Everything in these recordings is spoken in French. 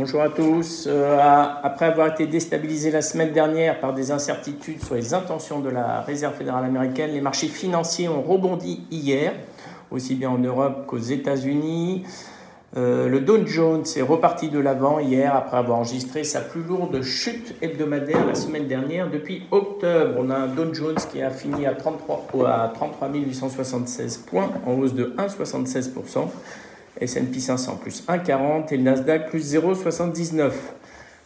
Bonjour à tous. Euh, après avoir été déstabilisé la semaine dernière par des incertitudes sur les intentions de la Réserve fédérale américaine, les marchés financiers ont rebondi hier, aussi bien en Europe qu'aux États-Unis. Euh, le Dow Jones est reparti de l'avant hier après avoir enregistré sa plus lourde chute hebdomadaire la semaine dernière depuis octobre. On a un Dow Jones qui a fini à 33, à 33 876 points en hausse de 1,76%. S&P 500 plus 1,40 et le Nasdaq plus 0,79.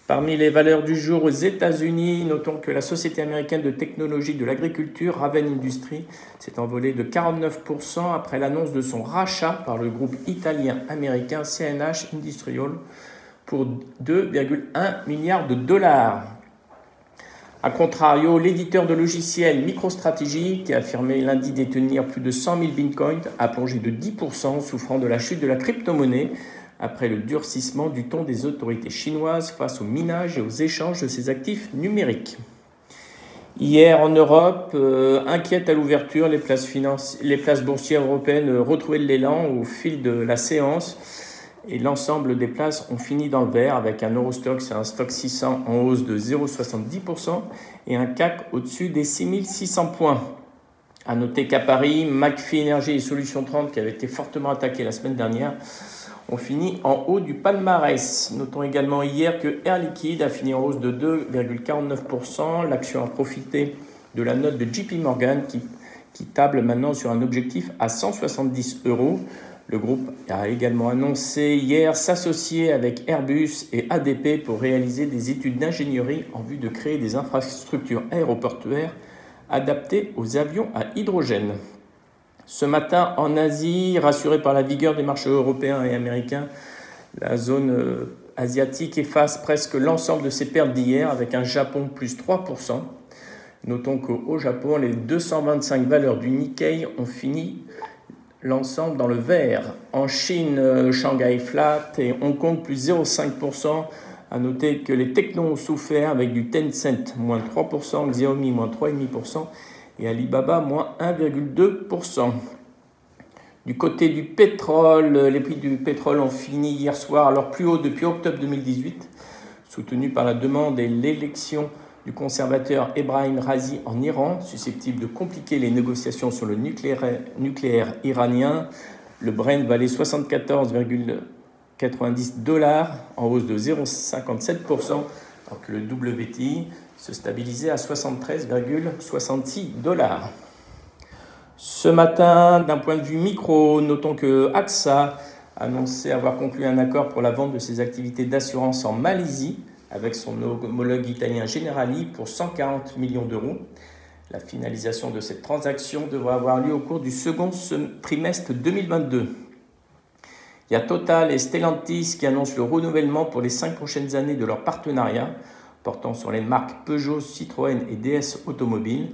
Parmi les valeurs du jour aux États-Unis, notons que la société américaine de technologie de l'agriculture, Raven Industries, s'est envolée de 49% après l'annonce de son rachat par le groupe italien-américain CNH Industrial pour 2,1 milliards de dollars. A contrario, l'éditeur de logiciels MicroStrategy, qui a affirmé lundi détenir plus de 100 000 bitcoins, a plongé de 10%, souffrant de la chute de la crypto-monnaie après le durcissement du ton des autorités chinoises face au minage et aux échanges de ces actifs numériques. Hier en Europe, euh, inquiète à l'ouverture, les les places boursières européennes retrouvaient de l'élan au fil de la séance et l'ensemble des places ont fini dans le vert avec un Eurostock, c'est un stock 600 en hausse de 0,70% et un CAC au-dessus des 6600 points. À noter qu'à Paris, McPhee Energy et Solutions 30, qui avaient été fortement attaqués la semaine dernière, ont fini en haut du palmarès. Notons également hier que Air Liquide a fini en hausse de 2,49%. L'action a profité de la note de JP Morgan qui, qui table maintenant sur un objectif à 170 euros. Le groupe a également annoncé hier s'associer avec Airbus et ADP pour réaliser des études d'ingénierie en vue de créer des infrastructures aéroportuaires adaptées aux avions à hydrogène. Ce matin, en Asie, rassuré par la vigueur des marchés européens et américains, la zone euh, asiatique efface presque l'ensemble de ses pertes d'hier avec un Japon plus 3%. Notons qu'au Japon, les 225 valeurs du Nikkei ont fini l'ensemble dans le vert. En Chine, euh, Shanghai flat et Hong Kong plus 0,5%. À noter que les technos ont souffert avec du Tencent moins 3%, Xiaomi moins 3,5% et Alibaba moins 1,2%. Du côté du pétrole, les prix du pétrole ont fini hier soir à leur plus haut depuis octobre 2018, soutenu par la demande et l'élection du conservateur Ebrahim Razi en Iran, susceptible de compliquer les négociations sur le nucléaire, iranien. Le Brent valait 74,90 dollars, en hausse de 0,57%, alors que le WTI se stabilisait à 73,66 dollars. Ce matin, d'un point de vue micro, notons que AXA a annoncé avoir conclu un accord pour la vente de ses activités d'assurance en Malaisie avec son homologue italien Generali pour 140 millions d'euros. La finalisation de cette transaction devrait avoir lieu au cours du second trimestre 2022. Il y a Total et Stellantis qui annoncent le renouvellement pour les cinq prochaines années de leur partenariat portant sur les marques Peugeot, Citroën et DS Automobile.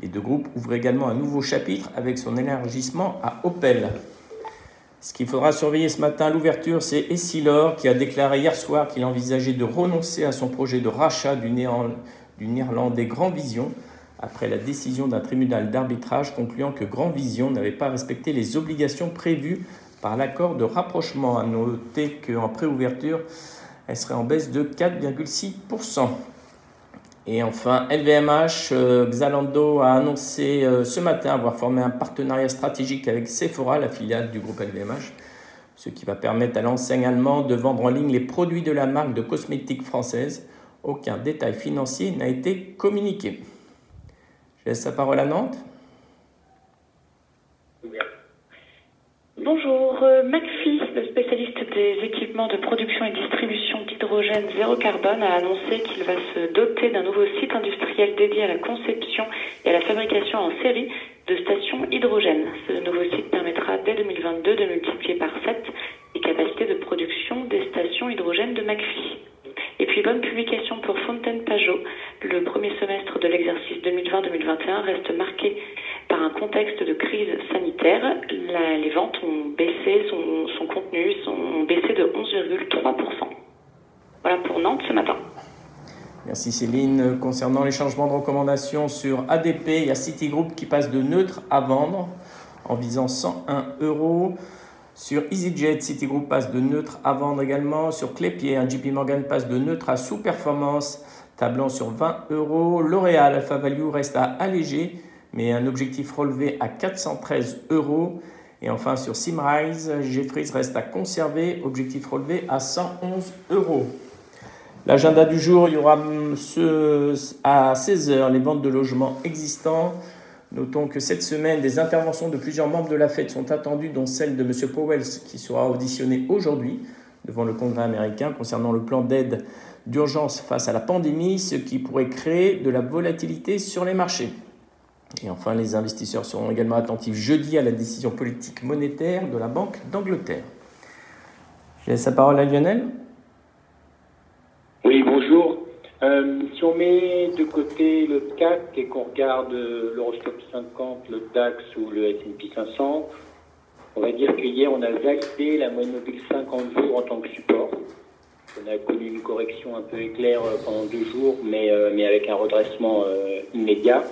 Les deux groupes ouvrent également un nouveau chapitre avec son élargissement à Opel. Ce qu'il faudra surveiller ce matin à l'ouverture, c'est Essilor qui a déclaré hier soir qu'il envisageait de renoncer à son projet de rachat du, néerlandais Grand Vision après la décision d'un tribunal d'arbitrage concluant que Grand Vision n'avait pas respecté les obligations prévues par l'accord de rapprochement. À noter qu'en préouverture, elle serait en baisse de 4,6%. Et enfin, LVMH, euh, Xalando a annoncé euh, ce matin avoir formé un partenariat stratégique avec Sephora, la filiale du groupe LVMH, ce qui va permettre à l'enseigne allemande de vendre en ligne les produits de la marque de cosmétiques française. Aucun détail financier n'a été communiqué. Je laisse la parole à Nantes. Bonjour, euh, McPhee, le spécialiste des équipements de production et distribution d'hydrogène zéro carbone, a annoncé qu'il va se doter d'un nouveau site industriel dédié à la conception et à la fabrication en série de stations hydrogène. Ce nouveau site permettra dès 2022 de multiplier par 7 les capacités de production des stations hydrogène de McPhee. Et puis bonne publication pour Fontaine Pajot. Le premier semestre de l'exercice 2020-2021 reste marqué un contexte de crise sanitaire. les ventes ont baissé, son, contenu sont baissé de 11,3%. Voilà pour Nantes ce matin. Merci Céline. Concernant les changements de recommandation sur ADP, il y a Citigroup qui passe de neutre à vendre en visant 101 euros. Sur EasyJet, Citigroup passe de neutre à vendre également. Sur Clépier, JP Morgan passe de neutre à sous-performance, tablant sur 20 euros. L'Oréal Alpha Value reste à alléger, mais un objectif relevé à 413 euros. Et enfin, sur Simrise, Jeffries reste à conserver, objectif relevé à 111 euros. L'agenda du jour, il y aura ce, à 16h les ventes de logements existants. Notons que cette semaine, des interventions de plusieurs membres de la Fed sont attendues, dont celle de M. Powell, qui sera auditionné aujourd'hui devant le Congrès américain concernant le plan d'aide d'urgence face à la pandémie, ce qui pourrait créer de la volatilité sur les marchés. Et enfin, les investisseurs seront également attentifs jeudi à la décision politique monétaire de la Banque d'Angleterre. Je laisse la parole à Lionel. Oui, bonjour. Euh, si on met de côté le CAC et qu'on regarde l'Eurostop 50, le DAX ou le S&P 500, on va dire qu'hier on a validé la moyenne mobile 50 jours en tant que support. On a connu une correction un peu éclair euh, pendant deux jours, mais, euh, mais avec un redressement immédiat.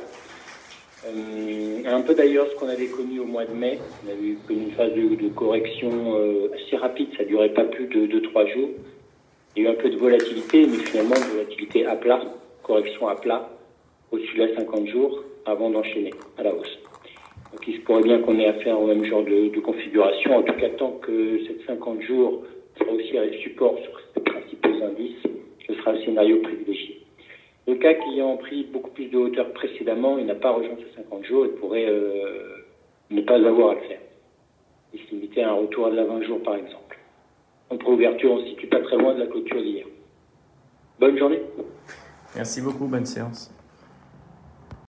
Euh, un peu d'ailleurs ce qu'on avait connu au mois de mai. On avait eu une phase de, correction euh, assez rapide, ça durait pas plus de 2-3 jours. Il y a eu un peu de volatilité, mais finalement volatilité à plat, correction à plat, au-dessus de la 50 jours, avant d'enchaîner à la hausse. Donc il se pourrait bien qu'on ait affaire au même genre de, configuration. En tout cas, tant que cette 50 jours sera aussi un support sur ces principaux indices, ce sera un scénario privilégié. Le CAC ayant pris beaucoup plus de hauteur précédemment, il n'a pas rejoint ces 50 jours et pourrait euh, ne pas avoir à le faire. Il se limitait à un retour à de la 20 jours, par exemple. Entre ouverture, on ne se situe pas très loin de la clôture d'hier. Bonne journée. Merci beaucoup, bonne séance.